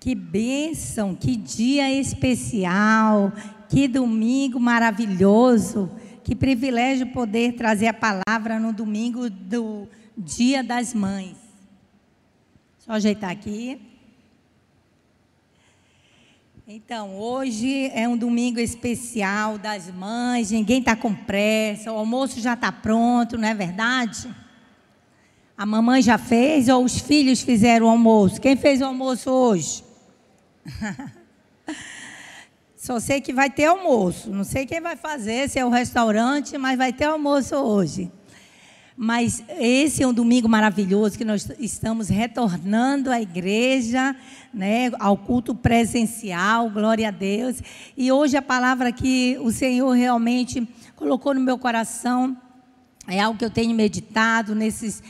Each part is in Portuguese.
Que bênção, que dia especial, que domingo maravilhoso, que privilégio poder trazer a palavra no domingo do Dia das Mães. Só ajeitar aqui. Então, hoje é um domingo especial das mães, ninguém está com pressa, o almoço já está pronto, não é verdade? A mamãe já fez ou os filhos fizeram o almoço? Quem fez o almoço hoje? Só sei que vai ter almoço. Não sei quem vai fazer, se é o restaurante, mas vai ter almoço hoje. Mas esse é um domingo maravilhoso que nós estamos retornando à igreja, né, ao culto presencial, glória a Deus. E hoje a palavra que o Senhor realmente colocou no meu coração é algo que eu tenho meditado nesses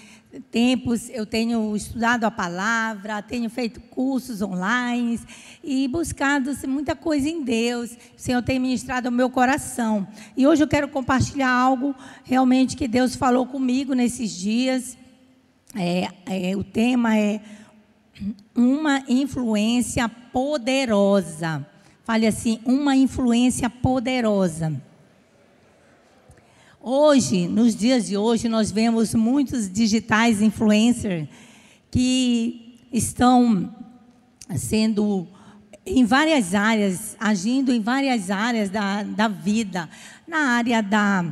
tempos eu tenho estudado a palavra, tenho feito cursos online e buscado assim, muita coisa em Deus. O Senhor tem ministrado ao meu coração. E hoje eu quero compartilhar algo realmente que Deus falou comigo nesses dias. É, é, o tema é uma influência poderosa. Fale assim, uma influência poderosa. Hoje, nos dias de hoje, nós vemos muitos digitais influencers que estão sendo em várias áreas, agindo em várias áreas da, da vida, na área da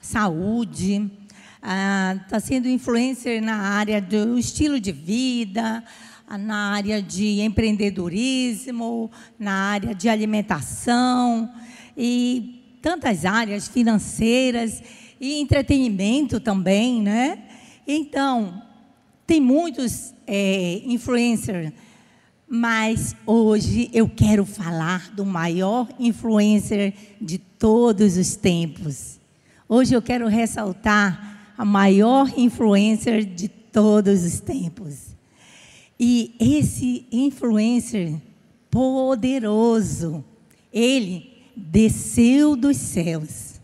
saúde, está ah, sendo influencer na área do estilo de vida, na área de empreendedorismo, na área de alimentação. E tantas áreas financeiras e entretenimento também, né? Então, tem muitos é, influencers, mas hoje eu quero falar do maior influencer de todos os tempos. Hoje eu quero ressaltar a maior influencer de todos os tempos. E esse influencer poderoso, ele desceu dos céus,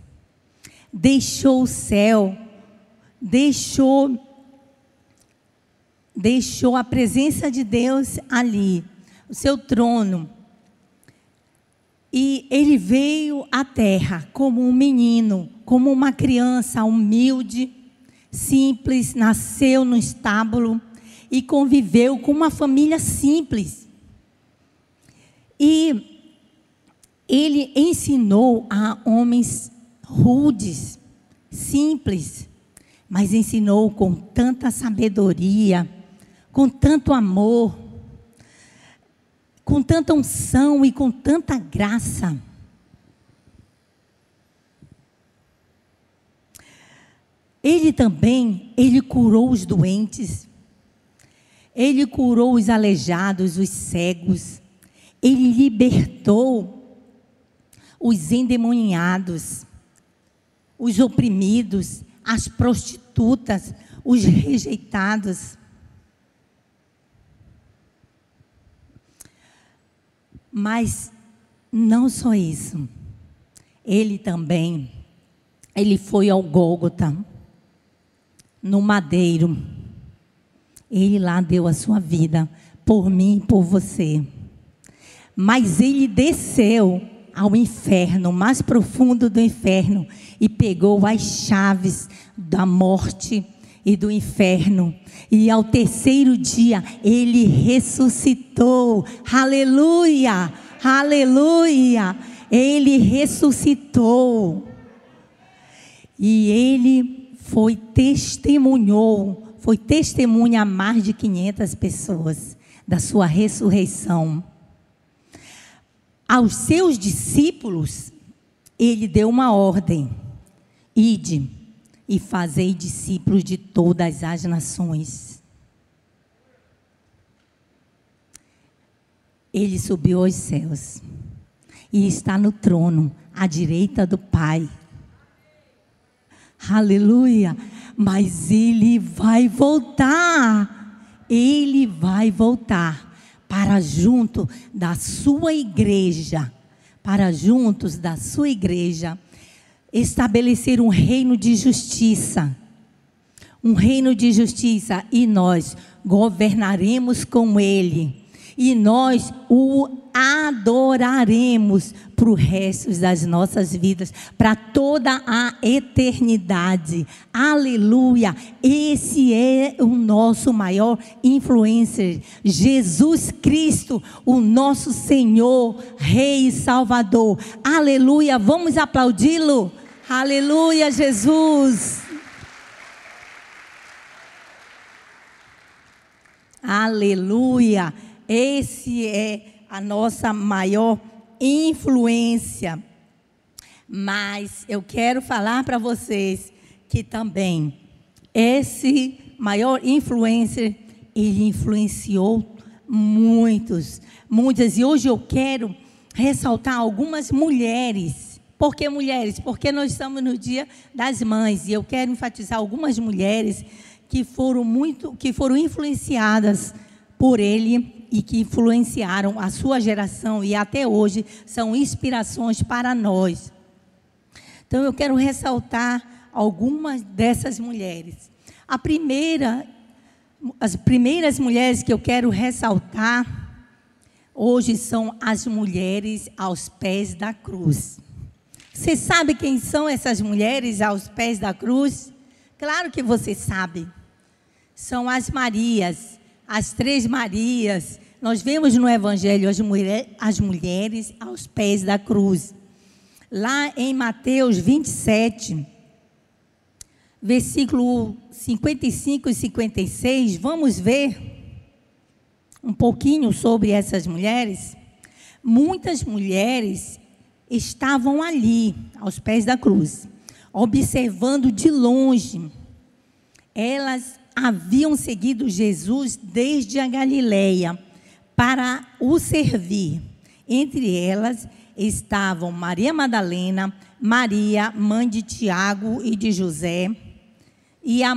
deixou o céu, deixou deixou a presença de Deus ali, o seu trono. E ele veio à terra como um menino, como uma criança humilde, simples, nasceu no estábulo e conviveu com uma família simples. E ele ensinou a homens rudes, simples, mas ensinou com tanta sabedoria, com tanto amor, com tanta unção e com tanta graça. Ele também, ele curou os doentes. Ele curou os aleijados, os cegos. Ele libertou os endemoniados, os oprimidos, as prostitutas, os rejeitados. Mas não só isso. Ele também, ele foi ao Gólgota, no madeiro. Ele lá deu a sua vida por mim e por você. Mas ele desceu ao inferno, mais profundo do inferno, e pegou as chaves da morte e do inferno. E ao terceiro dia ele ressuscitou. Aleluia! Aleluia! Ele ressuscitou. E ele foi testemunhou, foi testemunha a mais de 500 pessoas da sua ressurreição aos seus discípulos, ele deu uma ordem: ide e fazei discípulos de todas as nações. Ele subiu aos céus e está no trono à direita do Pai. Aleluia! Mas ele vai voltar. Ele vai voltar para junto da sua igreja, para juntos da sua igreja, estabelecer um reino de justiça. Um reino de justiça e nós governaremos com ele. e nós o adoraremos para o resto das nossas vidas, para toda a eternidade. Aleluia! Esse é o nosso maior influencer, Jesus Cristo, o nosso Senhor, Rei e Salvador. Aleluia! Vamos aplaudi-lo. Aleluia, Jesus. Aleluia. Esse é a nossa maior influência. Mas eu quero falar para vocês que também esse maior influencer, ele influenciou muitos, muitas. E hoje eu quero ressaltar algumas mulheres. Por que mulheres? Porque nós estamos no Dia das Mães e eu quero enfatizar algumas mulheres que foram muito, que foram influenciadas por ele e que influenciaram a sua geração e até hoje são inspirações para nós. Então eu quero ressaltar algumas dessas mulheres. A primeira, as primeiras mulheres que eu quero ressaltar hoje são as mulheres aos pés da cruz. Você sabe quem são essas mulheres aos pés da cruz? Claro que você sabe. São as Marias as três Marias. Nós vemos no Evangelho as, mulher, as mulheres aos pés da cruz. Lá em Mateus 27, versículo 55 e 56, vamos ver um pouquinho sobre essas mulheres. Muitas mulheres estavam ali, aos pés da cruz, observando de longe. Elas haviam seguido Jesus desde a Galileia para o servir. Entre elas estavam Maria Madalena, Maria, mãe de Tiago e de José, e a,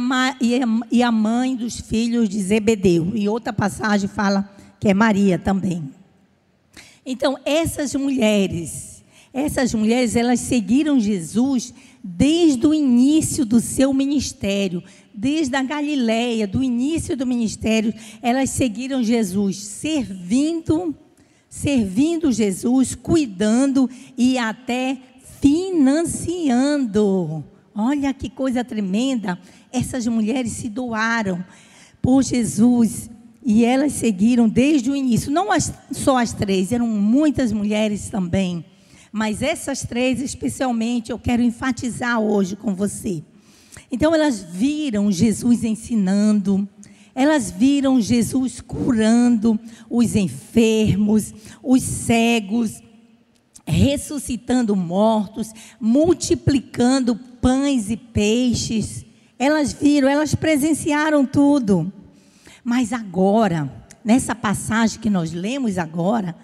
e a mãe dos filhos de Zebedeu. E outra passagem fala que é Maria também. Então, essas mulheres, essas mulheres, elas seguiram Jesus desde o início do seu ministério, desde a Galileia, do início do ministério, elas seguiram Jesus, servindo, servindo Jesus, cuidando e até financiando. Olha que coisa tremenda. Essas mulheres se doaram por Jesus e elas seguiram desde o início. Não as, só as três, eram muitas mulheres também. Mas essas três, especialmente, eu quero enfatizar hoje com você. Então elas viram Jesus ensinando, elas viram Jesus curando os enfermos, os cegos, ressuscitando mortos, multiplicando pães e peixes. Elas viram, elas presenciaram tudo. Mas agora, nessa passagem que nós lemos agora,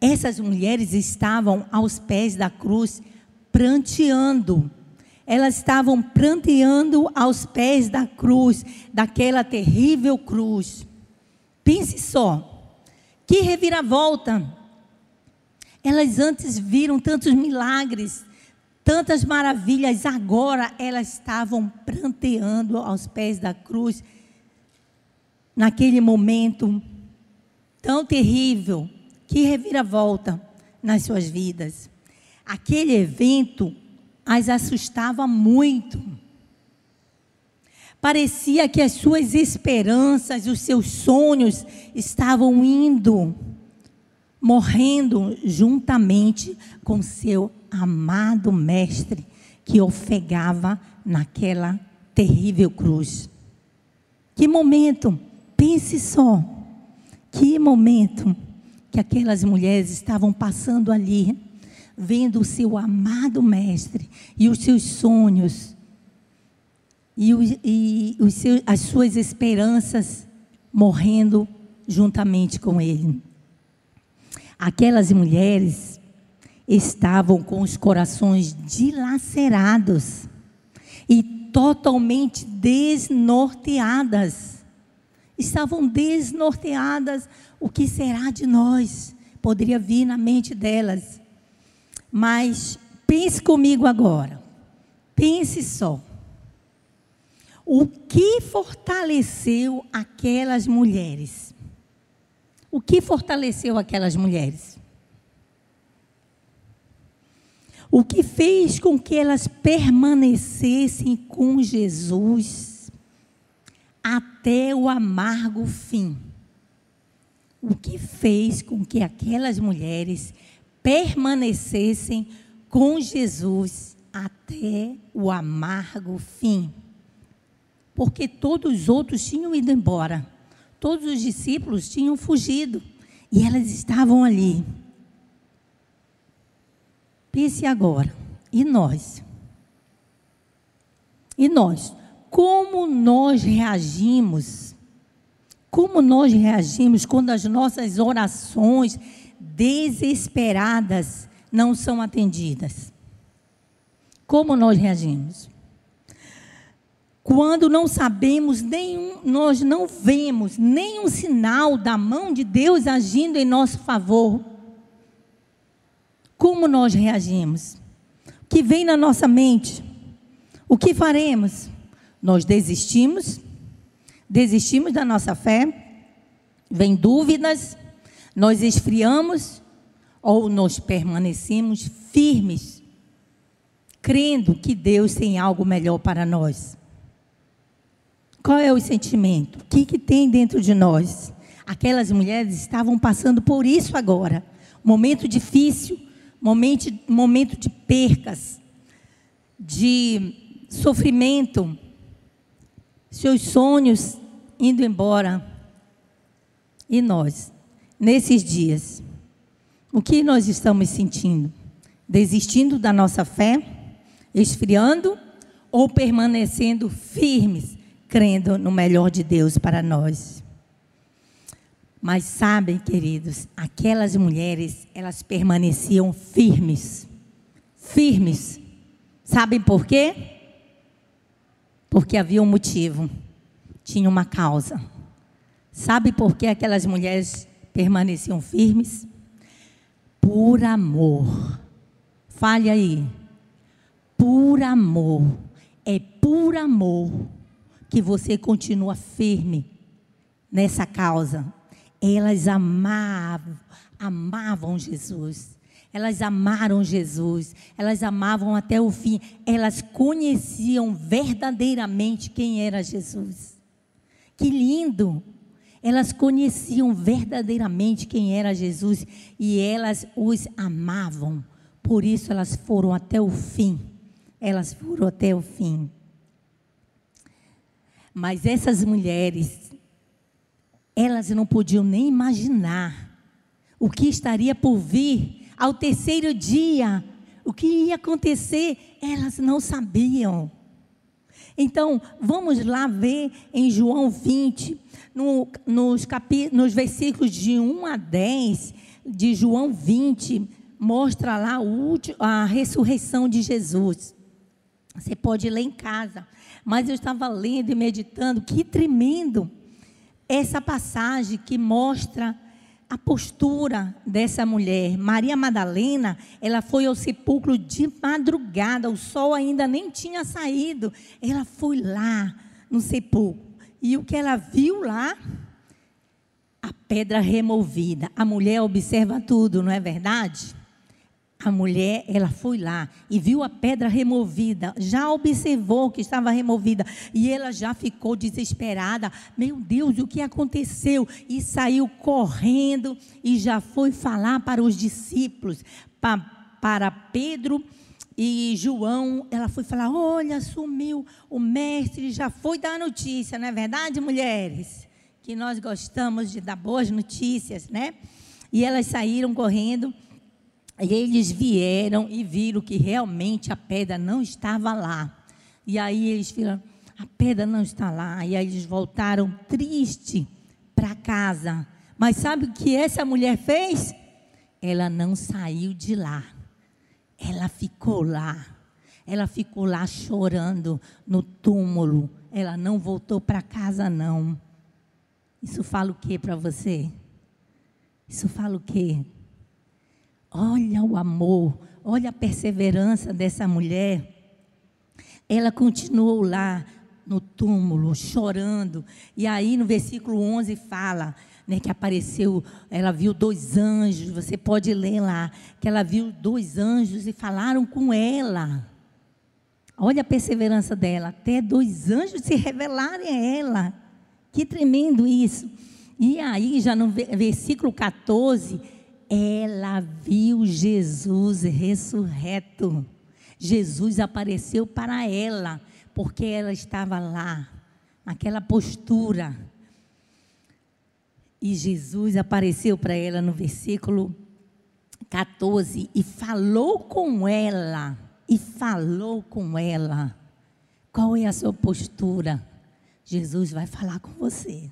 essas mulheres estavam aos pés da cruz, pranteando elas estavam pranteando aos pés da cruz, daquela terrível cruz. Pense só, que reviravolta. Elas antes viram tantos milagres, tantas maravilhas, agora elas estavam pranteando aos pés da cruz, naquele momento tão terrível. Que reviravolta nas suas vidas. Aquele evento as assustava muito. Parecia que as suas esperanças, os seus sonhos estavam indo, morrendo juntamente com seu amado Mestre que ofegava naquela terrível cruz. Que momento, pense só, que momento que aquelas mulheres estavam passando ali vendo o seu amado Mestre e os seus sonhos e, o, e os seus, as suas esperanças morrendo juntamente com ele. Aquelas mulheres estavam com os corações dilacerados e totalmente desnorteadas. Estavam desnorteadas. O que será de nós? Poderia vir na mente delas. Mas pense comigo agora. Pense só. O que fortaleceu aquelas mulheres? O que fortaleceu aquelas mulheres? O que fez com que elas permanecessem com Jesus até o amargo fim? O que fez com que aquelas mulheres permanecessem com Jesus até o amargo fim? Porque todos os outros tinham ido embora, todos os discípulos tinham fugido e elas estavam ali. Pense agora, e nós? E nós? Como nós reagimos? Como nós reagimos quando as nossas orações desesperadas não são atendidas? Como nós reagimos? Quando não sabemos nenhum, nós não vemos nenhum sinal da mão de Deus agindo em nosso favor como nós reagimos? O que vem na nossa mente? O que faremos? Nós desistimos? Desistimos da nossa fé? Vem dúvidas? Nós esfriamos? Ou nós permanecemos firmes, crendo que Deus tem algo melhor para nós? Qual é o sentimento? O que, que tem dentro de nós? Aquelas mulheres estavam passando por isso agora. Momento difícil, momento, momento de percas, de sofrimento, seus sonhos indo embora. E nós, nesses dias, o que nós estamos sentindo? Desistindo da nossa fé? Esfriando? Ou permanecendo firmes, crendo no melhor de Deus para nós? Mas sabem, queridos, aquelas mulheres, elas permaneciam firmes. Firmes. Sabem por quê? Porque havia um motivo. Tinha uma causa. Sabe por que aquelas mulheres permaneciam firmes? Por amor. Fale aí. Por amor. É por amor que você continua firme nessa causa elas amavam, amavam Jesus. Elas amaram Jesus, elas amavam até o fim, elas conheciam verdadeiramente quem era Jesus. Que lindo! Elas conheciam verdadeiramente quem era Jesus e elas os amavam. Por isso elas foram até o fim. Elas foram até o fim. Mas essas mulheres elas não podiam nem imaginar o que estaria por vir ao terceiro dia, o que ia acontecer, elas não sabiam. Então, vamos lá ver em João 20, no, nos, capi, nos versículos de 1 a 10, de João 20, mostra lá a ressurreição de Jesus. Você pode ler em casa, mas eu estava lendo e meditando, que tremendo essa passagem que mostra a postura dessa mulher. Maria Madalena, ela foi ao sepulcro de madrugada, o sol ainda nem tinha saído. Ela foi lá no sepulcro. E o que ela viu lá? A pedra removida. A mulher observa tudo, não é verdade? A mulher, ela foi lá e viu a pedra removida, já observou que estava removida e ela já ficou desesperada. Meu Deus, o que aconteceu? E saiu correndo e já foi falar para os discípulos, para, para Pedro e João. Ela foi falar: Olha, sumiu o mestre, já foi dar notícia, não é verdade, mulheres? Que nós gostamos de dar boas notícias, né? E elas saíram correndo. E eles vieram e viram que realmente a pedra não estava lá. E aí eles viram, a pedra não está lá. E aí eles voltaram triste para casa. Mas sabe o que essa mulher fez? Ela não saiu de lá. Ela ficou lá. Ela ficou lá chorando no túmulo. Ela não voltou para casa não. Isso fala o que para você? Isso fala o quê? Olha o amor, olha a perseverança dessa mulher. Ela continuou lá no túmulo, chorando. E aí no versículo 11 fala: né, que apareceu, ela viu dois anjos, você pode ler lá, que ela viu dois anjos e falaram com ela. Olha a perseverança dela, até dois anjos se revelarem a ela. Que tremendo isso. E aí, já no versículo 14, ela viu Jesus ressurreto. Jesus apareceu para ela, porque ela estava lá, naquela postura. E Jesus apareceu para ela no versículo 14 e falou com ela. E falou com ela. Qual é a sua postura? Jesus vai falar com você.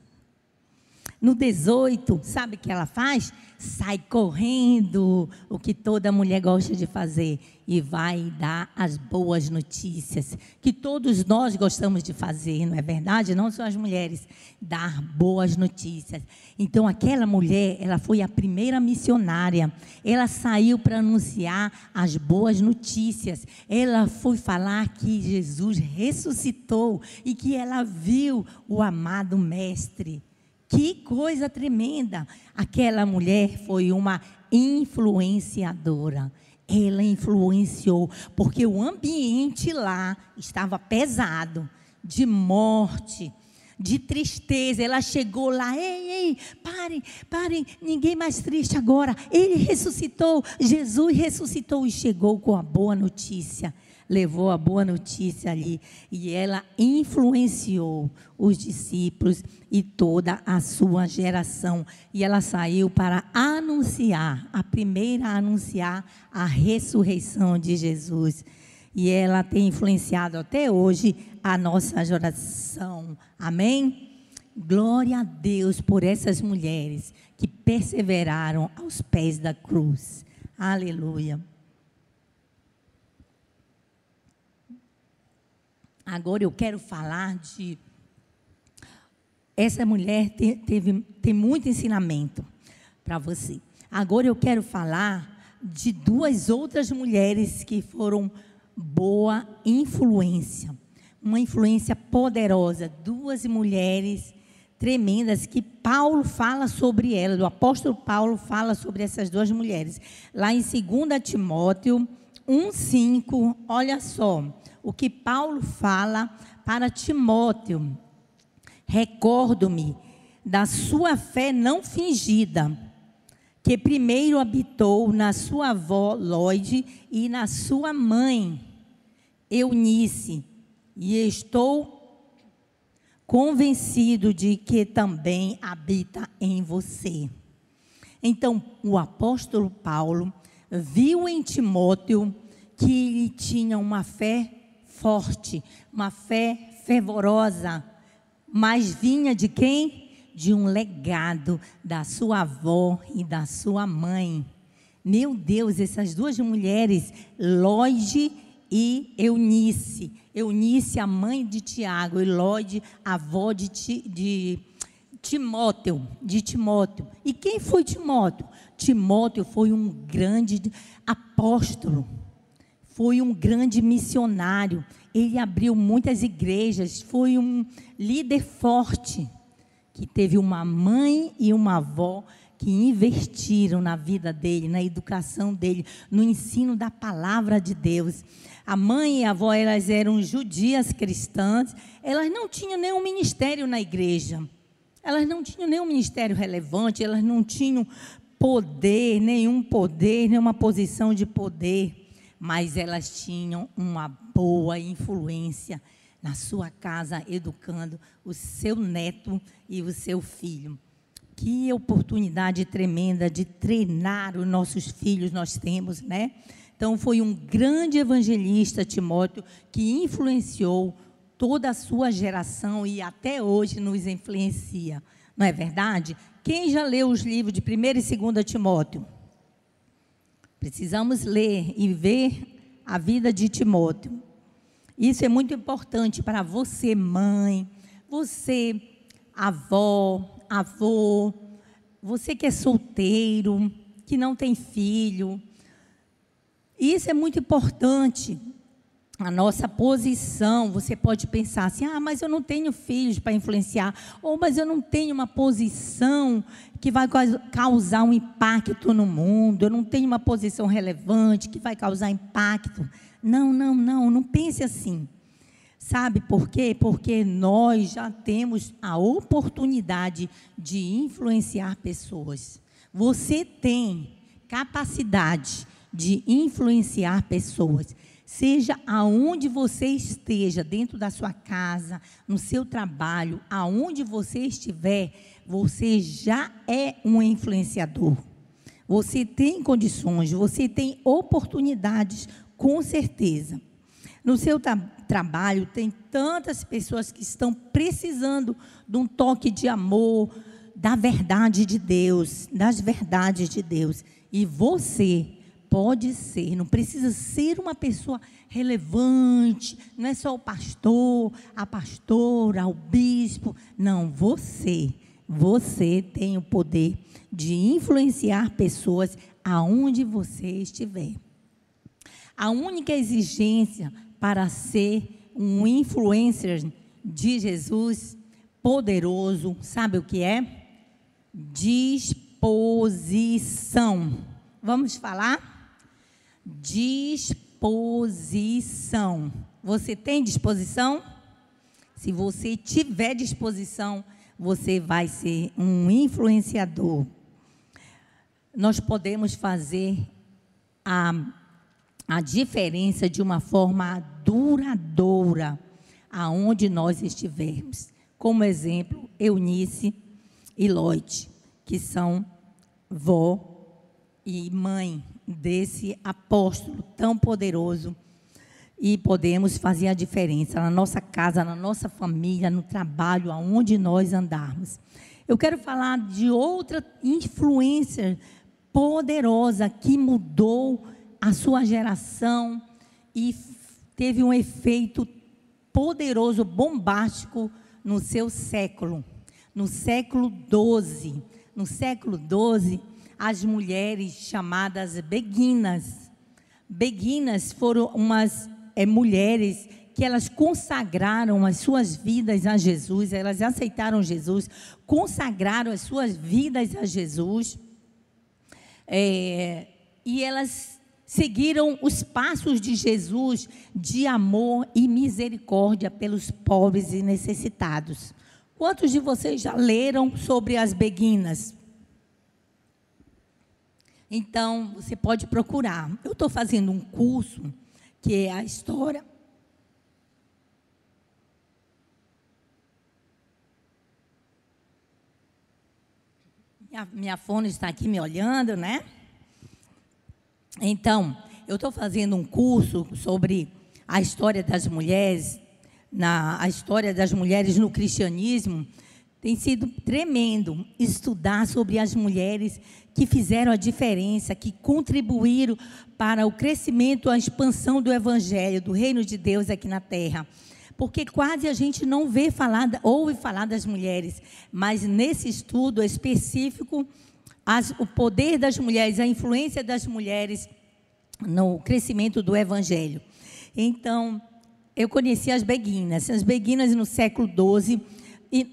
No 18, sabe o que ela faz? Sai correndo, o que toda mulher gosta de fazer, e vai dar as boas notícias, que todos nós gostamos de fazer, não é verdade? Não só as mulheres, dar boas notícias. Então, aquela mulher, ela foi a primeira missionária, ela saiu para anunciar as boas notícias, ela foi falar que Jesus ressuscitou e que ela viu o amado Mestre. Que coisa tremenda! Aquela mulher foi uma influenciadora. Ela influenciou, porque o ambiente lá estava pesado de morte, de tristeza. Ela chegou lá, ei, ei, parem, parem, ninguém mais triste agora. Ele ressuscitou, Jesus ressuscitou e chegou com a boa notícia levou a boa notícia ali e ela influenciou os discípulos e toda a sua geração. E ela saiu para anunciar, a primeira a anunciar a ressurreição de Jesus. E ela tem influenciado até hoje a nossa geração. Amém? Glória a Deus por essas mulheres que perseveraram aos pés da cruz. Aleluia. Agora eu quero falar de. Essa mulher te, teve, tem muito ensinamento para você. Agora eu quero falar de duas outras mulheres que foram boa influência. Uma influência poderosa. Duas mulheres tremendas que Paulo fala sobre elas. O apóstolo Paulo fala sobre essas duas mulheres. Lá em 2 Timóteo 1,5, olha só o que Paulo fala para Timóteo. Recordo-me da sua fé não fingida, que primeiro habitou na sua avó Lloyd e na sua mãe Eunice, e estou convencido de que também habita em você. Então, o apóstolo Paulo viu em Timóteo que ele tinha uma fé forte, uma fé fervorosa, mas vinha de quem? De um legado da sua avó e da sua mãe. Meu Deus, essas duas mulheres, Lloyd e Eunice. Eunice, a mãe de Tiago, e Lloyd, a avó de, de Timóteo, de Timóteo. E quem foi Timóteo? Timóteo foi um grande apóstolo foi um grande missionário. Ele abriu muitas igrejas, foi um líder forte, que teve uma mãe e uma avó que investiram na vida dele, na educação dele, no ensino da palavra de Deus. A mãe e a avó, elas eram judias cristãs, elas não tinham nenhum ministério na igreja. Elas não tinham nenhum ministério relevante, elas não tinham poder, nenhum poder, nenhuma posição de poder mas elas tinham uma boa influência na sua casa, educando o seu neto e o seu filho. Que oportunidade tremenda de treinar os nossos filhos nós temos, né? Então, foi um grande evangelista, Timóteo, que influenciou toda a sua geração e até hoje nos influencia. Não é verdade? Quem já leu os livros de 1 e 2 Timóteo? Precisamos ler e ver a vida de Timóteo. Isso é muito importante para você, mãe, você, avó, avô, você que é solteiro, que não tem filho. Isso é muito importante. A nossa posição, você pode pensar assim: ah, mas eu não tenho filhos para influenciar, ou mas eu não tenho uma posição que vai causar um impacto no mundo, eu não tenho uma posição relevante que vai causar impacto. Não, não, não, não pense assim. Sabe por quê? Porque nós já temos a oportunidade de influenciar pessoas. Você tem capacidade de influenciar pessoas. Seja aonde você esteja, dentro da sua casa, no seu trabalho, aonde você estiver, você já é um influenciador. Você tem condições, você tem oportunidades, com certeza. No seu tra trabalho, tem tantas pessoas que estão precisando de um toque de amor, da verdade de Deus, das verdades de Deus. E você pode ser, não precisa ser uma pessoa relevante, não é só o pastor, a pastora, o bispo. Não, você, você tem o poder de influenciar pessoas aonde você estiver. A única exigência para ser um influencer de Jesus poderoso, sabe o que é? Disposição. Vamos falar? Disposição. Você tem disposição? Se você tiver disposição, você vai ser um influenciador. Nós podemos fazer a, a diferença de uma forma duradoura aonde nós estivermos. Como exemplo, Eunice e Lloyd, que são vó e mãe desse apóstolo tão poderoso e podemos fazer a diferença na nossa casa, na nossa família, no trabalho, aonde nós andarmos. Eu quero falar de outra influência poderosa que mudou a sua geração e teve um efeito poderoso, bombástico no seu século, no século 12. No século 12, as mulheres chamadas beguinas. Beguinas foram umas é, mulheres que elas consagraram as suas vidas a Jesus, elas aceitaram Jesus, consagraram as suas vidas a Jesus, é, e elas seguiram os passos de Jesus de amor e misericórdia pelos pobres e necessitados. Quantos de vocês já leram sobre as beguinas? Então, você pode procurar. Eu estou fazendo um curso que é a história. Minha, minha fone está aqui me olhando, né? Então, eu estou fazendo um curso sobre a história das mulheres, na, a história das mulheres no cristianismo. Tem sido tremendo estudar sobre as mulheres que fizeram a diferença, que contribuíram para o crescimento, a expansão do evangelho, do reino de Deus aqui na terra. Porque quase a gente não vê falar, ouve falar das mulheres, mas nesse estudo específico, as, o poder das mulheres, a influência das mulheres no crescimento do evangelho. Então, eu conheci as beguinas. As beguinas no século XII,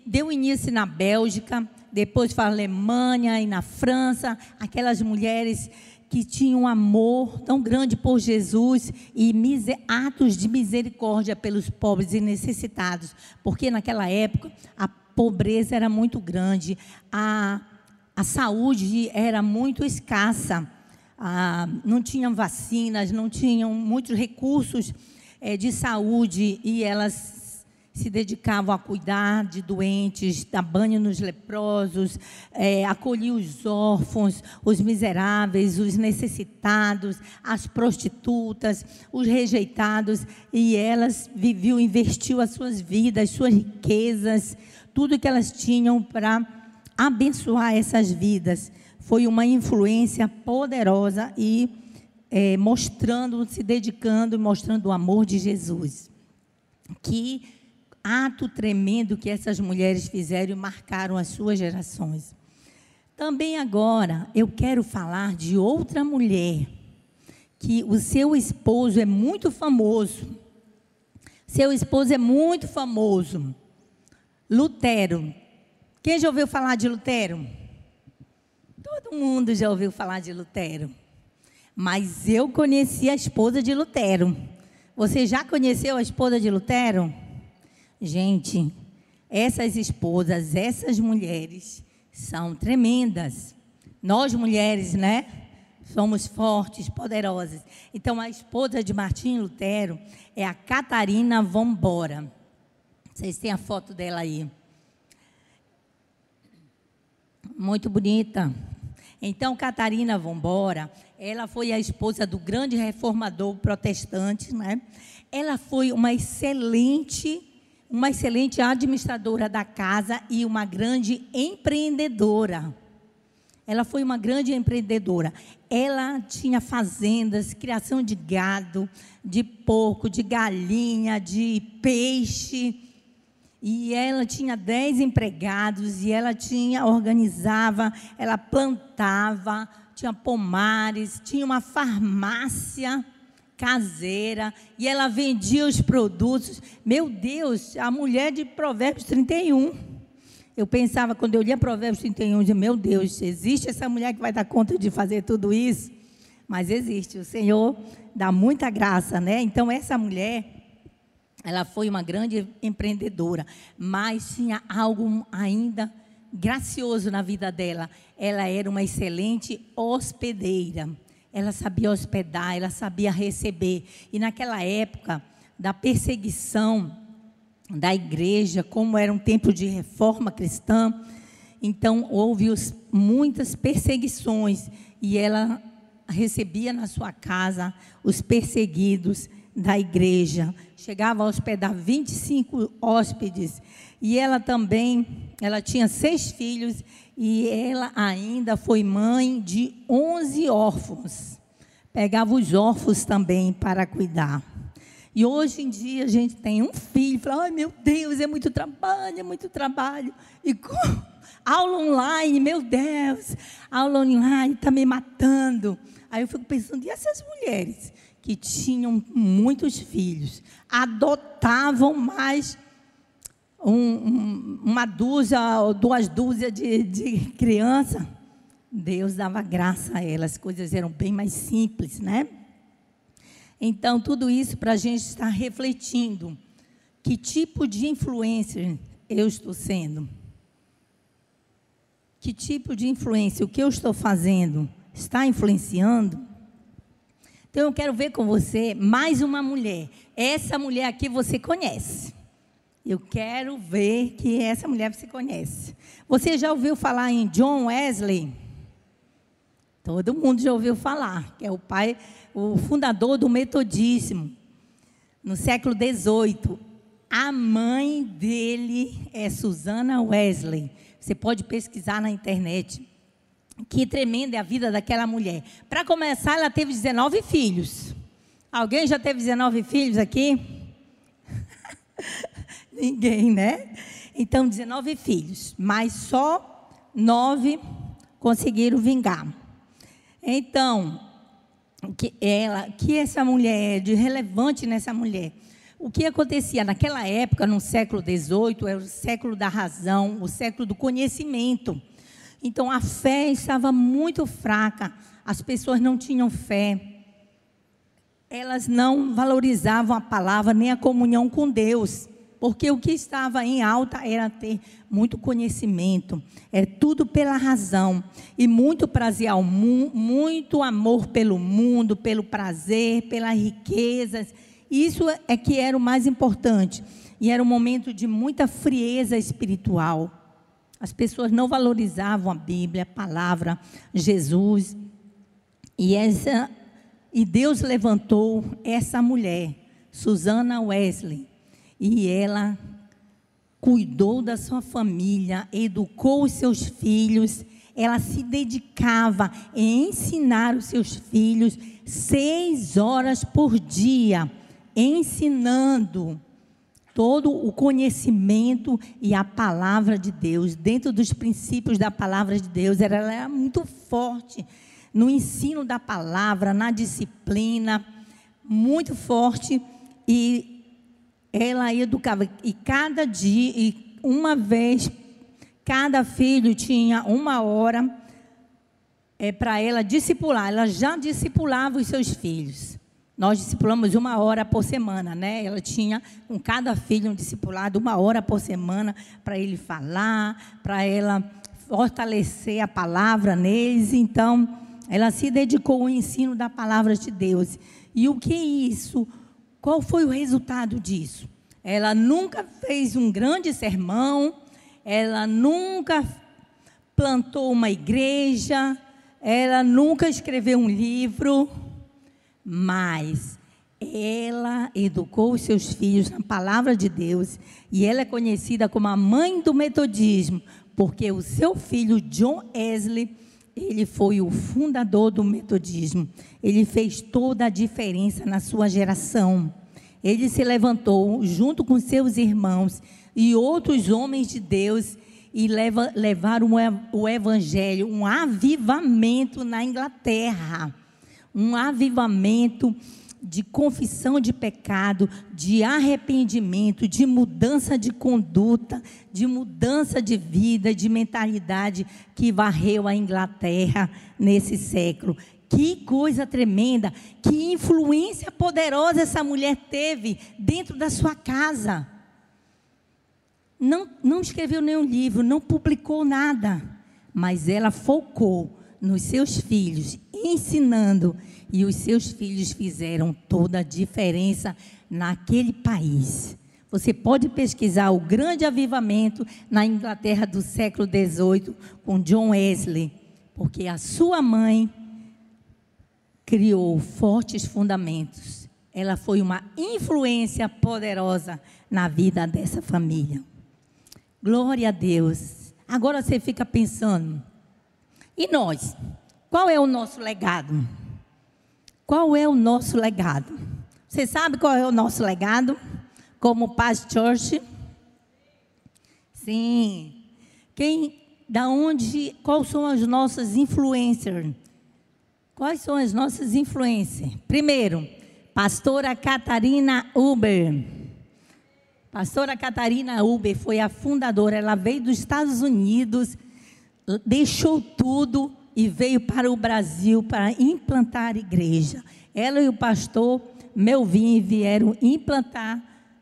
deu início na Bélgica, depois para a Alemanha e na França, aquelas mulheres que tinham um amor tão grande por Jesus e atos de misericórdia pelos pobres e necessitados, porque naquela época a pobreza era muito grande, a, a saúde era muito escassa, a, não tinham vacinas, não tinham muitos recursos é, de saúde e elas se dedicavam a cuidar de doentes, dar banho nos leprosos, é, acolher os órfãos, os miseráveis, os necessitados, as prostitutas, os rejeitados, e elas viviam, investiu as suas vidas, suas riquezas, tudo que elas tinham para abençoar essas vidas. Foi uma influência poderosa e é, mostrando, se dedicando, mostrando o amor de Jesus. Que ato tremendo que essas mulheres fizeram e marcaram as suas gerações. Também agora eu quero falar de outra mulher que o seu esposo é muito famoso Seu esposo é muito famoso. Lutero. Quem já ouviu falar de Lutero? Todo mundo já ouviu falar de Lutero. Mas eu conheci a esposa de Lutero. Você já conheceu a esposa de Lutero? Gente, essas esposas, essas mulheres são tremendas. Nós mulheres, né? Somos fortes, poderosas. Então, a esposa de Martim Lutero é a Catarina Vambora. Vocês têm a foto dela aí. Muito bonita. Então, Catarina Vambora, ela foi a esposa do grande reformador protestante, né? Ela foi uma excelente, uma excelente administradora da casa e uma grande empreendedora. Ela foi uma grande empreendedora. Ela tinha fazendas, criação de gado, de porco, de galinha, de peixe. E ela tinha dez empregados e ela tinha organizava, ela plantava, tinha pomares, tinha uma farmácia caseira e ela vendia os produtos. Meu Deus, a mulher de Provérbios 31. Eu pensava, quando eu lia Provérbios 31, de meu Deus, existe essa mulher que vai dar conta de fazer tudo isso? Mas existe, o Senhor dá muita graça, né? Então, essa mulher, ela foi uma grande empreendedora, mas tinha algo ainda gracioso na vida dela. Ela era uma excelente hospedeira. Ela sabia hospedar, ela sabia receber. E naquela época da perseguição, da igreja, como era um tempo de reforma cristã. Então, houve os, muitas perseguições e ela recebia na sua casa os perseguidos da igreja. Chegava a hospedar 25 hóspedes. E ela também, ela tinha seis filhos e ela ainda foi mãe de 11 órfãos. Pegava os órfãos também para cuidar. E hoje em dia a gente tem um filho, fala, ai meu Deus, é muito trabalho, é muito trabalho. E com, aula online, meu Deus, aula online está me matando. Aí eu fico pensando, e essas mulheres que tinham muitos filhos, adotavam mais um, um, uma dúzia ou duas dúzias de, de criança? Deus dava graça a elas, as coisas eram bem mais simples, né? Então, tudo isso para a gente estar refletindo. Que tipo de influência eu estou sendo? Que tipo de influência, o que eu estou fazendo, está influenciando? Então, eu quero ver com você mais uma mulher. Essa mulher aqui você conhece. Eu quero ver que essa mulher você conhece. Você já ouviu falar em John Wesley? Todo mundo já ouviu falar, que é o pai o fundador do metodismo, no século XVIII. A mãe dele é Susana Wesley. Você pode pesquisar na internet. Que tremenda é a vida daquela mulher. Para começar, ela teve 19 filhos. Alguém já teve 19 filhos aqui? Ninguém, né? Então, 19 filhos, mas só nove conseguiram vingar. Então, que ela, que essa mulher é de relevante nessa mulher. O que acontecia naquela época, no século XVIII, era o século da razão, o século do conhecimento. Então a fé estava muito fraca, as pessoas não tinham fé, elas não valorizavam a palavra nem a comunhão com Deus. Porque o que estava em alta era ter muito conhecimento, é tudo pela razão e muito prazer ao mundo, muito amor pelo mundo, pelo prazer, pelas riquezas. Isso é que era o mais importante. E era um momento de muita frieza espiritual. As pessoas não valorizavam a Bíblia, a palavra, Jesus. E essa e Deus levantou essa mulher, Susana Wesley e ela cuidou da sua família, educou os seus filhos, ela se dedicava em ensinar os seus filhos seis horas por dia, ensinando todo o conhecimento e a palavra de Deus, dentro dos princípios da palavra de Deus, ela era muito forte no ensino da palavra, na disciplina, muito forte. E ela educava. E cada dia, e uma vez, cada filho tinha uma hora é, para ela discipular. Ela já discipulava os seus filhos. Nós discipulamos uma hora por semana, né? Ela tinha com cada filho um discipulado uma hora por semana para ele falar, para ela fortalecer a palavra neles. Então, ela se dedicou ao ensino da palavra de Deus. E o que isso? Qual foi o resultado disso? Ela nunca fez um grande sermão, ela nunca plantou uma igreja, ela nunca escreveu um livro, mas ela educou os seus filhos na palavra de Deus e ela é conhecida como a mãe do metodismo, porque o seu filho John Wesley, ele foi o fundador do metodismo. Ele fez toda a diferença na sua geração. Ele se levantou junto com seus irmãos e outros homens de Deus e leva, levaram o evangelho, um avivamento na Inglaterra um avivamento de confissão de pecado, de arrependimento, de mudança de conduta, de mudança de vida, de mentalidade que varreu a Inglaterra nesse século. Que coisa tremenda, que influência poderosa essa mulher teve dentro da sua casa. Não, não escreveu nenhum livro, não publicou nada, mas ela focou nos seus filhos, ensinando, e os seus filhos fizeram toda a diferença naquele país. Você pode pesquisar o grande avivamento na Inglaterra do século XVIII com John Wesley, porque a sua mãe criou fortes fundamentos. Ela foi uma influência poderosa na vida dessa família. Glória a Deus. Agora você fica pensando, e nós? Qual é o nosso legado? Qual é o nosso legado? Você sabe qual é o nosso legado? Como Paz Church? Sim. Quem, da onde, quais são as nossas influencers? Quais são as nossas influências? Primeiro, pastora Catarina Uber. Pastora Catarina Uber foi a fundadora, ela veio dos Estados Unidos deixou tudo e veio para o Brasil para implantar igreja. Ela e o pastor Melvin vieram implantar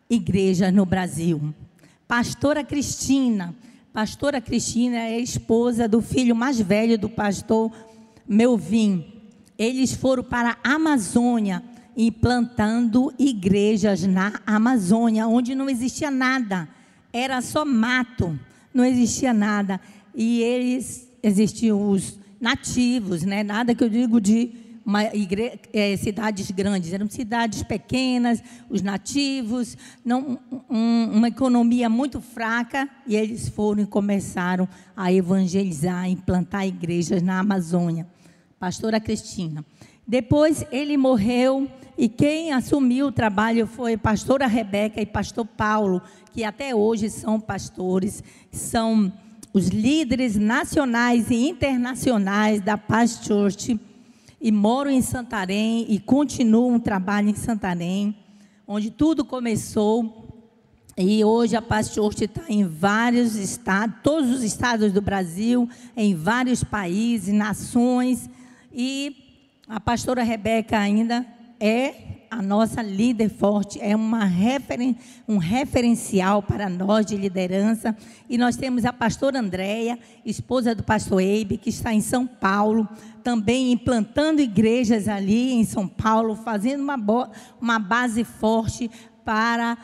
igreja no Brasil. Pastora Cristina. Pastora Cristina é esposa do filho mais velho do pastor Melvin. Eles foram para a Amazônia implantando igrejas na Amazônia, onde não existia nada, era só mato, não existia nada e eles existiam os nativos, né? Nada que eu digo de igre... é, cidades grandes, eram cidades pequenas, os nativos, não, um, uma economia muito fraca, e eles foram e começaram a evangelizar, implantar igrejas na Amazônia. Pastora Cristina. Depois ele morreu e quem assumiu o trabalho foi pastora Rebeca e pastor Paulo, que até hoje são pastores, são os líderes nacionais e internacionais da Paz Church e moram em Santarém e continuam o trabalho em Santarém, onde tudo começou. E hoje a Paz Church está em vários estados, todos os estados do Brasil, em vários países, nações. E a pastora Rebeca ainda é a nossa líder forte, é uma referen um referencial para nós de liderança. E nós temos a pastora Andréia, esposa do pastor Eibe, que está em São Paulo, também implantando igrejas ali em São Paulo, fazendo uma, uma base forte para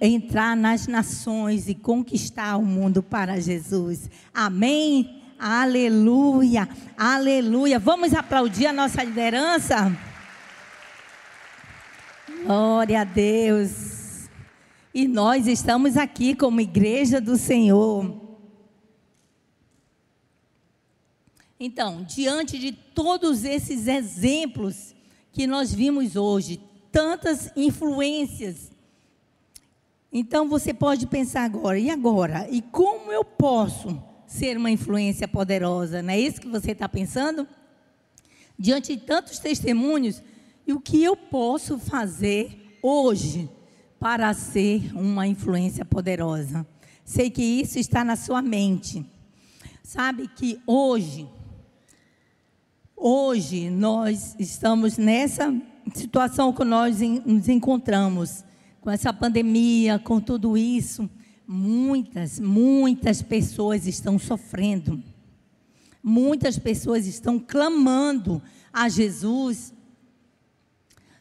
entrar nas nações e conquistar o mundo para Jesus. Amém? Aleluia, aleluia. Vamos aplaudir a nossa liderança? Glória a Deus. E nós estamos aqui como igreja do Senhor. Então, diante de todos esses exemplos que nós vimos hoje, tantas influências, então você pode pensar agora, e agora? E como eu posso ser uma influência poderosa? Não é isso que você está pensando? Diante de tantos testemunhos, e o que eu posso fazer hoje para ser uma influência poderosa. Sei que isso está na sua mente. Sabe que hoje, hoje nós estamos nessa situação que nós nos encontramos, com essa pandemia, com tudo isso. Muitas, muitas pessoas estão sofrendo. Muitas pessoas estão clamando a Jesus.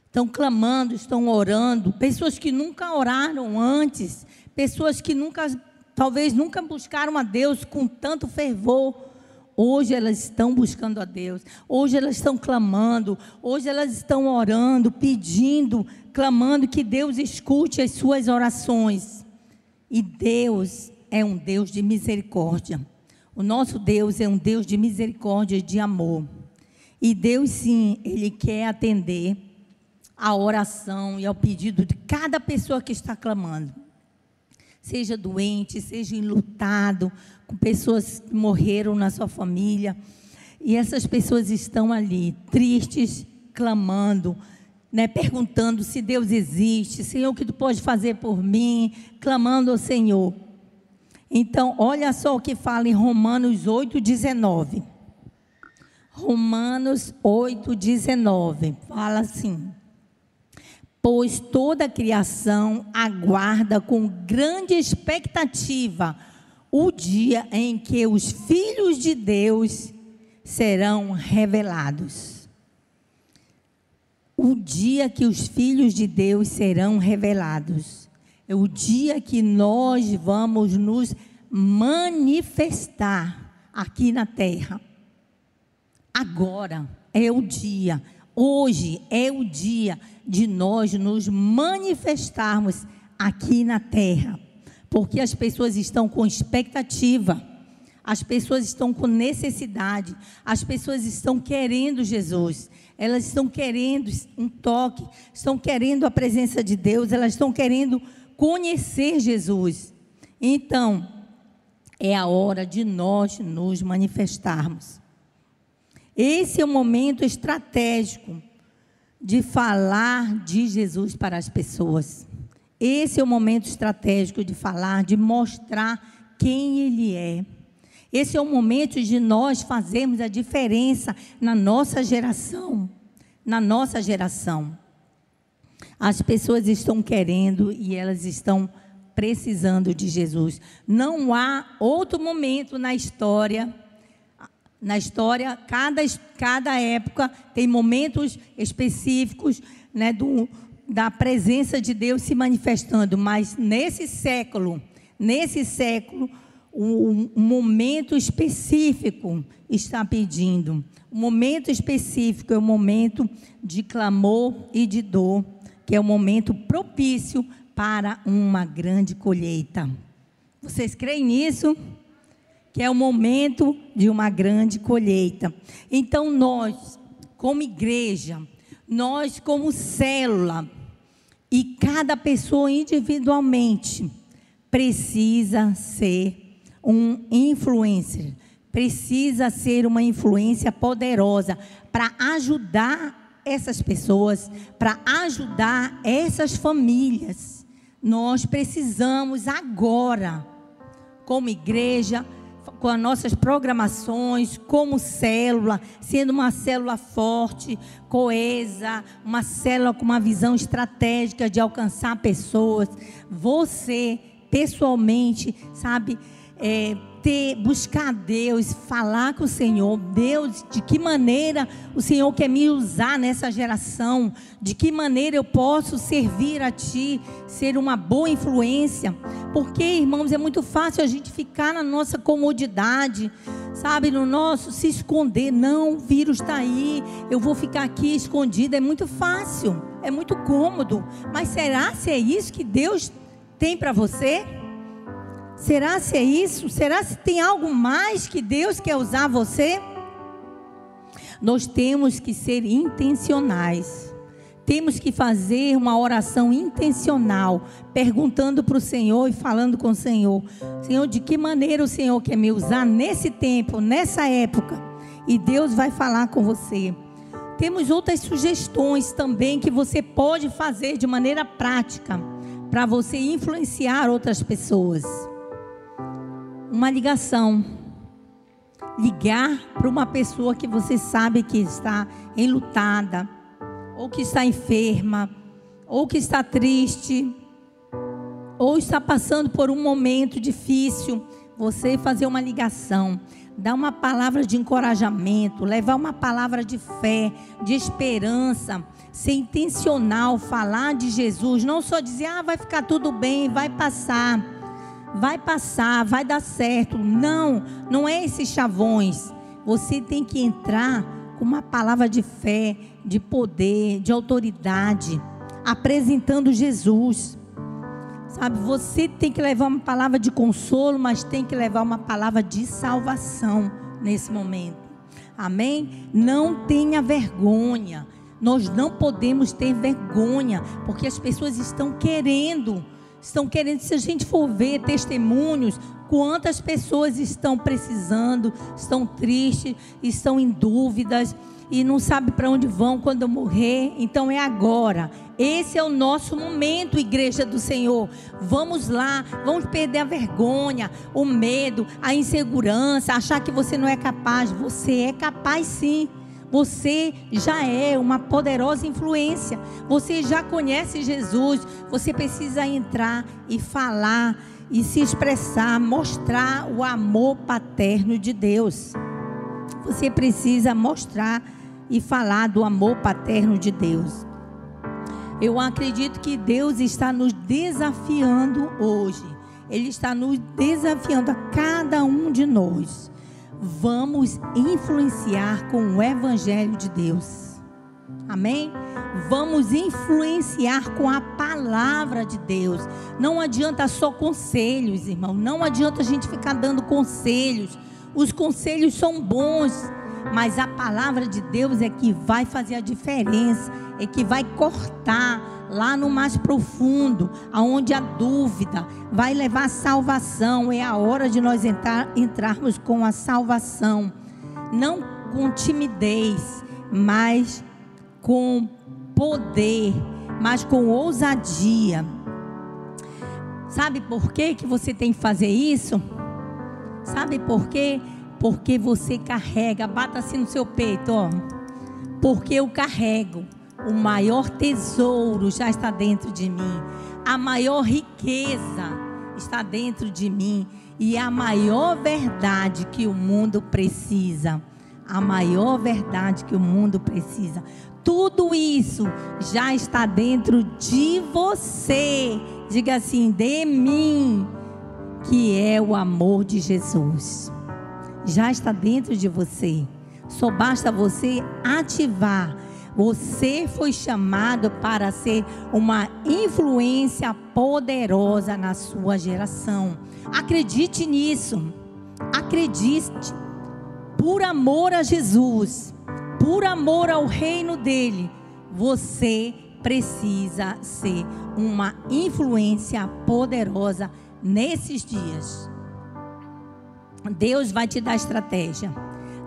Estão clamando, estão orando. Pessoas que nunca oraram antes. Pessoas que nunca, talvez nunca buscaram a Deus com tanto fervor. Hoje elas estão buscando a Deus. Hoje elas estão clamando. Hoje elas estão orando, pedindo, clamando que Deus escute as suas orações. E Deus é um Deus de misericórdia. O nosso Deus é um Deus de misericórdia e de amor. E Deus, sim, Ele quer atender a oração e ao pedido de cada pessoa que está clamando. Seja doente, seja enlutado, com pessoas que morreram na sua família. E essas pessoas estão ali, tristes, clamando, né, perguntando se Deus existe, Senhor, o que tu pode fazer por mim, clamando ao Senhor. Então, olha só o que fala em Romanos 8, 19. Romanos 8, 19. Fala assim: Pois toda a criação aguarda com grande expectativa o dia em que os filhos de Deus serão revelados o dia que os filhos de Deus serão revelados. É o dia que nós vamos nos manifestar aqui na terra. Agora é o dia, hoje é o dia de nós nos manifestarmos aqui na terra. Porque as pessoas estão com expectativa, as pessoas estão com necessidade, as pessoas estão querendo Jesus elas estão querendo um toque, estão querendo a presença de Deus, elas estão querendo conhecer Jesus. Então, é a hora de nós nos manifestarmos. Esse é o momento estratégico de falar de Jesus para as pessoas. Esse é o momento estratégico de falar, de mostrar quem Ele é. Esse é o momento de nós fazermos a diferença na nossa geração. Na nossa geração. As pessoas estão querendo e elas estão precisando de Jesus. Não há outro momento na história. Na história, cada, cada época tem momentos específicos né, do, da presença de Deus se manifestando, mas nesse século, nesse século, um, um momento específico está pedindo. Um momento específico é o momento de clamor e de dor, que é o momento propício para uma grande colheita. Vocês creem nisso? Que é o momento de uma grande colheita. Então, nós, como igreja, nós, como célula, e cada pessoa individualmente, precisa ser um influencer, precisa ser uma influência poderosa para ajudar essas pessoas, para ajudar essas famílias. Nós precisamos agora, como igreja, com as nossas programações, como célula, sendo uma célula forte, coesa, uma célula com uma visão estratégica de alcançar pessoas. Você, pessoalmente, sabe, é, ter, buscar Deus, falar com o Senhor, Deus, de que maneira o Senhor quer me usar nessa geração, de que maneira eu posso servir a Ti, ser uma boa influência, porque, irmãos, é muito fácil a gente ficar na nossa comodidade, sabe, no nosso se esconder, não, o vírus está aí, eu vou ficar aqui escondida, é muito fácil, é muito cômodo, mas será se é isso que Deus tem para você? Será se é isso? Será se tem algo mais que Deus quer usar você? Nós temos que ser intencionais. Temos que fazer uma oração intencional, perguntando para o Senhor e falando com o Senhor: Senhor, de que maneira o Senhor quer me usar nesse tempo, nessa época? E Deus vai falar com você. Temos outras sugestões também que você pode fazer de maneira prática para você influenciar outras pessoas. Uma ligação. Ligar para uma pessoa que você sabe que está enlutada, ou que está enferma, ou que está triste, ou está passando por um momento difícil. Você fazer uma ligação dar uma palavra de encorajamento, levar uma palavra de fé, de esperança, ser intencional, falar de Jesus, não só dizer, ah, vai ficar tudo bem, vai passar, vai passar, vai dar certo. Não, não é esses chavões. Você tem que entrar com uma palavra de fé, de poder, de autoridade, apresentando Jesus. Sabe, você tem que levar uma palavra de consolo, mas tem que levar uma palavra de salvação nesse momento. Amém? Não tenha vergonha. Nós não podemos ter vergonha, porque as pessoas estão querendo, estão querendo, se a gente for ver testemunhos, quantas pessoas estão precisando, estão tristes, estão em dúvidas e não sabe para onde vão quando eu morrer. Então é agora. Esse é o nosso momento, igreja do Senhor. Vamos lá, vamos perder a vergonha, o medo, a insegurança, achar que você não é capaz. Você é capaz sim. Você já é uma poderosa influência. Você já conhece Jesus. Você precisa entrar e falar e se expressar, mostrar o amor paterno de Deus. Você precisa mostrar e falar do amor paterno de Deus. Eu acredito que Deus está nos desafiando hoje. Ele está nos desafiando a cada um de nós. Vamos influenciar com o Evangelho de Deus. Amém? Vamos influenciar com a palavra de Deus. Não adianta só conselhos, irmão. Não adianta a gente ficar dando conselhos. Os conselhos são bons, mas a palavra de Deus é que vai fazer a diferença, é que vai cortar lá no mais profundo, aonde a dúvida vai levar a salvação. É a hora de nós entrar, entrarmos com a salvação, não com timidez, mas com poder, mas com ousadia. Sabe por que, que você tem que fazer isso? Sabe por quê? Porque você carrega, bata assim no seu peito, ó. Porque eu carrego. O maior tesouro já está dentro de mim. A maior riqueza está dentro de mim. E a maior verdade que o mundo precisa. A maior verdade que o mundo precisa. Tudo isso já está dentro de você. Diga assim, de mim, que é o amor de Jesus já está dentro de você. Só basta você ativar. Você foi chamado para ser uma influência poderosa na sua geração. Acredite nisso. Acredite. Por amor a Jesus, por amor ao reino dele, você precisa ser uma influência poderosa nesses dias. Deus vai te dar estratégia.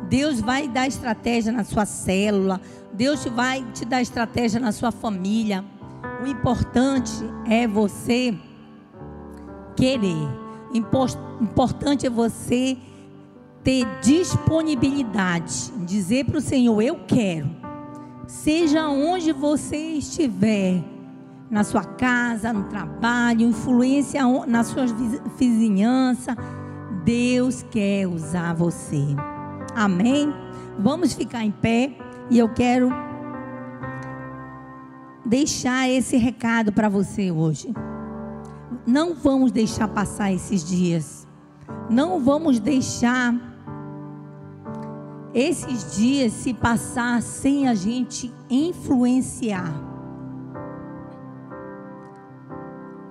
Deus vai dar estratégia na sua célula. Deus vai te dar estratégia na sua família. O importante é você querer. Importante é você ter disponibilidade. Dizer para o Senhor: Eu quero. Seja onde você estiver, na sua casa, no trabalho, influência na sua vizinhança Deus quer usar você. Amém? Vamos ficar em pé e eu quero deixar esse recado para você hoje. Não vamos deixar passar esses dias. Não vamos deixar esses dias se passar sem a gente influenciar.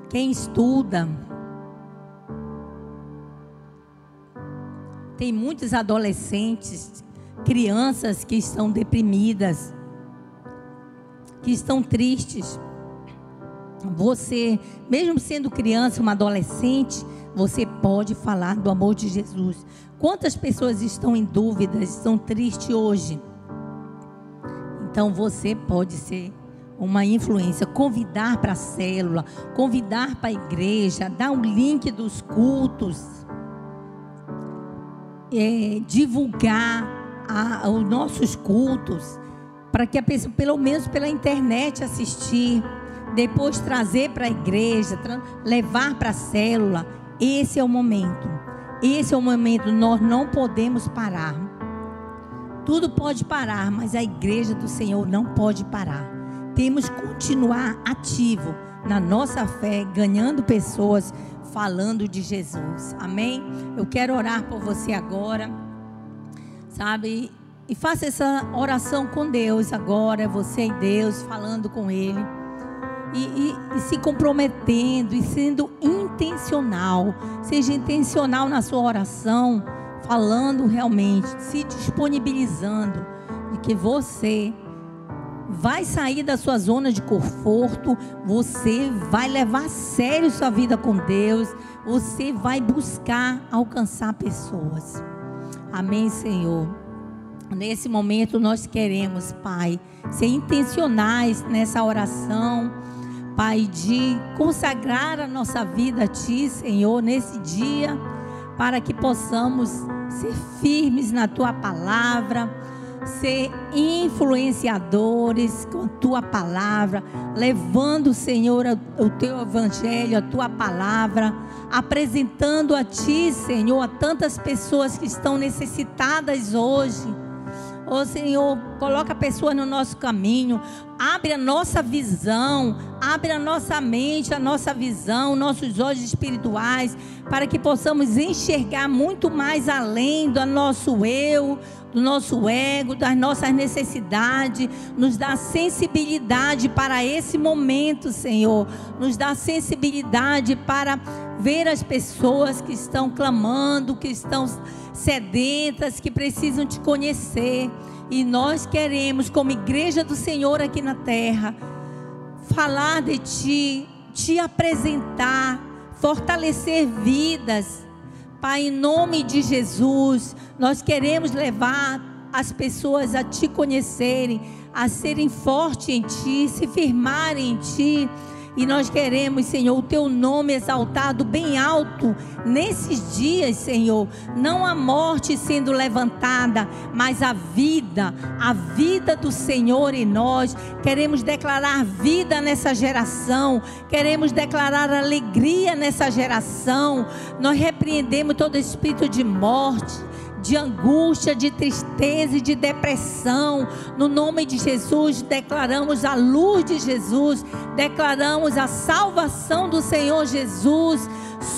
Quem estuda, Tem muitos adolescentes, crianças que estão deprimidas, que estão tristes. Você, mesmo sendo criança, uma adolescente, você pode falar do amor de Jesus. Quantas pessoas estão em dúvidas, estão tristes hoje? Então você pode ser uma influência, convidar para a célula, convidar para a igreja, dar o um link dos cultos, é, divulgar a, os nossos cultos, para que a pessoa, pelo menos pela internet, assistir, depois trazer para a igreja, levar para a célula. Esse é o momento. Esse é o momento. Nós não podemos parar. Tudo pode parar, mas a igreja do Senhor não pode parar temos que continuar ativo na nossa fé, ganhando pessoas, falando de Jesus. Amém? Eu quero orar por você agora, sabe? E faça essa oração com Deus agora, você e Deus, falando com Ele. E, e, e, se comprometendo e sendo intencional. Seja intencional na sua oração, falando realmente, se disponibilizando de que você vai sair da sua zona de conforto, você vai levar a sério sua vida com Deus, você vai buscar alcançar pessoas. Amém, Senhor. Nesse momento nós queremos, Pai, ser intencionais nessa oração, Pai, de consagrar a nossa vida a Ti, Senhor, nesse dia, para que possamos ser firmes na Tua palavra ser influenciadores com a tua palavra, levando, Senhor, o teu evangelho, a tua palavra, apresentando a ti, Senhor, a tantas pessoas que estão necessitadas hoje. Ô oh, Senhor, coloca a pessoa no nosso caminho, abre a nossa visão, abre a nossa mente, a nossa visão, nossos olhos espirituais, para que possamos enxergar muito mais além do nosso eu, do nosso ego, das nossas necessidades, nos dá sensibilidade para esse momento, Senhor. Nos dá sensibilidade para ver as pessoas que estão clamando, que estão sedentas, que precisam te conhecer. E nós queremos, como igreja do Senhor aqui na terra, falar de ti, te apresentar, fortalecer vidas Pai, em nome de Jesus, nós queremos levar as pessoas a te conhecerem, a serem fortes em ti, se firmarem em ti e nós queremos, Senhor, o teu nome exaltado bem alto nesses dias, Senhor. Não a morte sendo levantada, mas a vida, a vida do Senhor em nós. Queremos declarar vida nessa geração, queremos declarar alegria nessa geração. Nós repreendemos todo espírito de morte de angústia, de tristeza e de depressão. No nome de Jesus, declaramos a luz de Jesus, declaramos a salvação do Senhor Jesus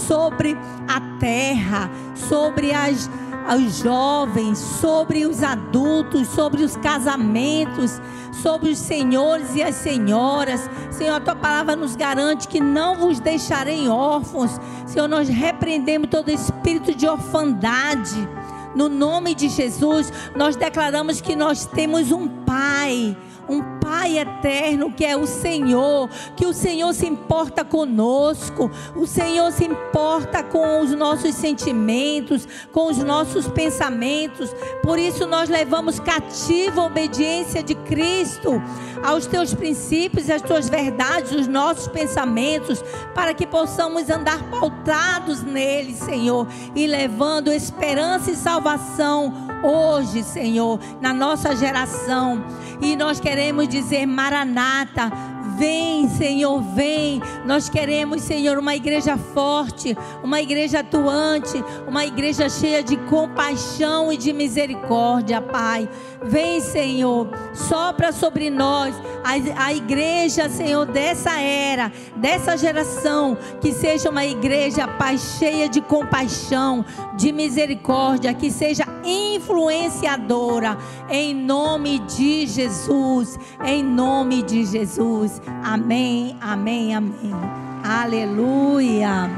sobre a terra, sobre as os jovens, sobre os adultos, sobre os casamentos, sobre os senhores e as senhoras. Senhor, a tua palavra nos garante que não vos deixarei órfãos. Senhor, nós repreendemos todo espírito de orfandade no nome de Jesus, nós declaramos que nós temos um Pai um Pai eterno que é o Senhor, que o Senhor se importa conosco, o Senhor se importa com os nossos sentimentos, com os nossos pensamentos. Por isso nós levamos cativa a obediência de Cristo aos teus princípios, às tuas verdades, os nossos pensamentos, para que possamos andar pautados nele, Senhor, e levando esperança e salvação hoje, Senhor, na nossa geração. E nós queremos dizer: Maranata, Vem, Senhor, vem. Nós queremos, Senhor, uma igreja forte, uma igreja atuante, uma igreja cheia de compaixão e de misericórdia, Pai. Vem, Senhor, sopra sobre nós a, a igreja, Senhor, dessa era, dessa geração, que seja uma igreja, Pai, cheia de compaixão, de misericórdia, que seja influenciadora, em nome de Jesus, em nome de Jesus. Amém, amém, amém. Aleluia.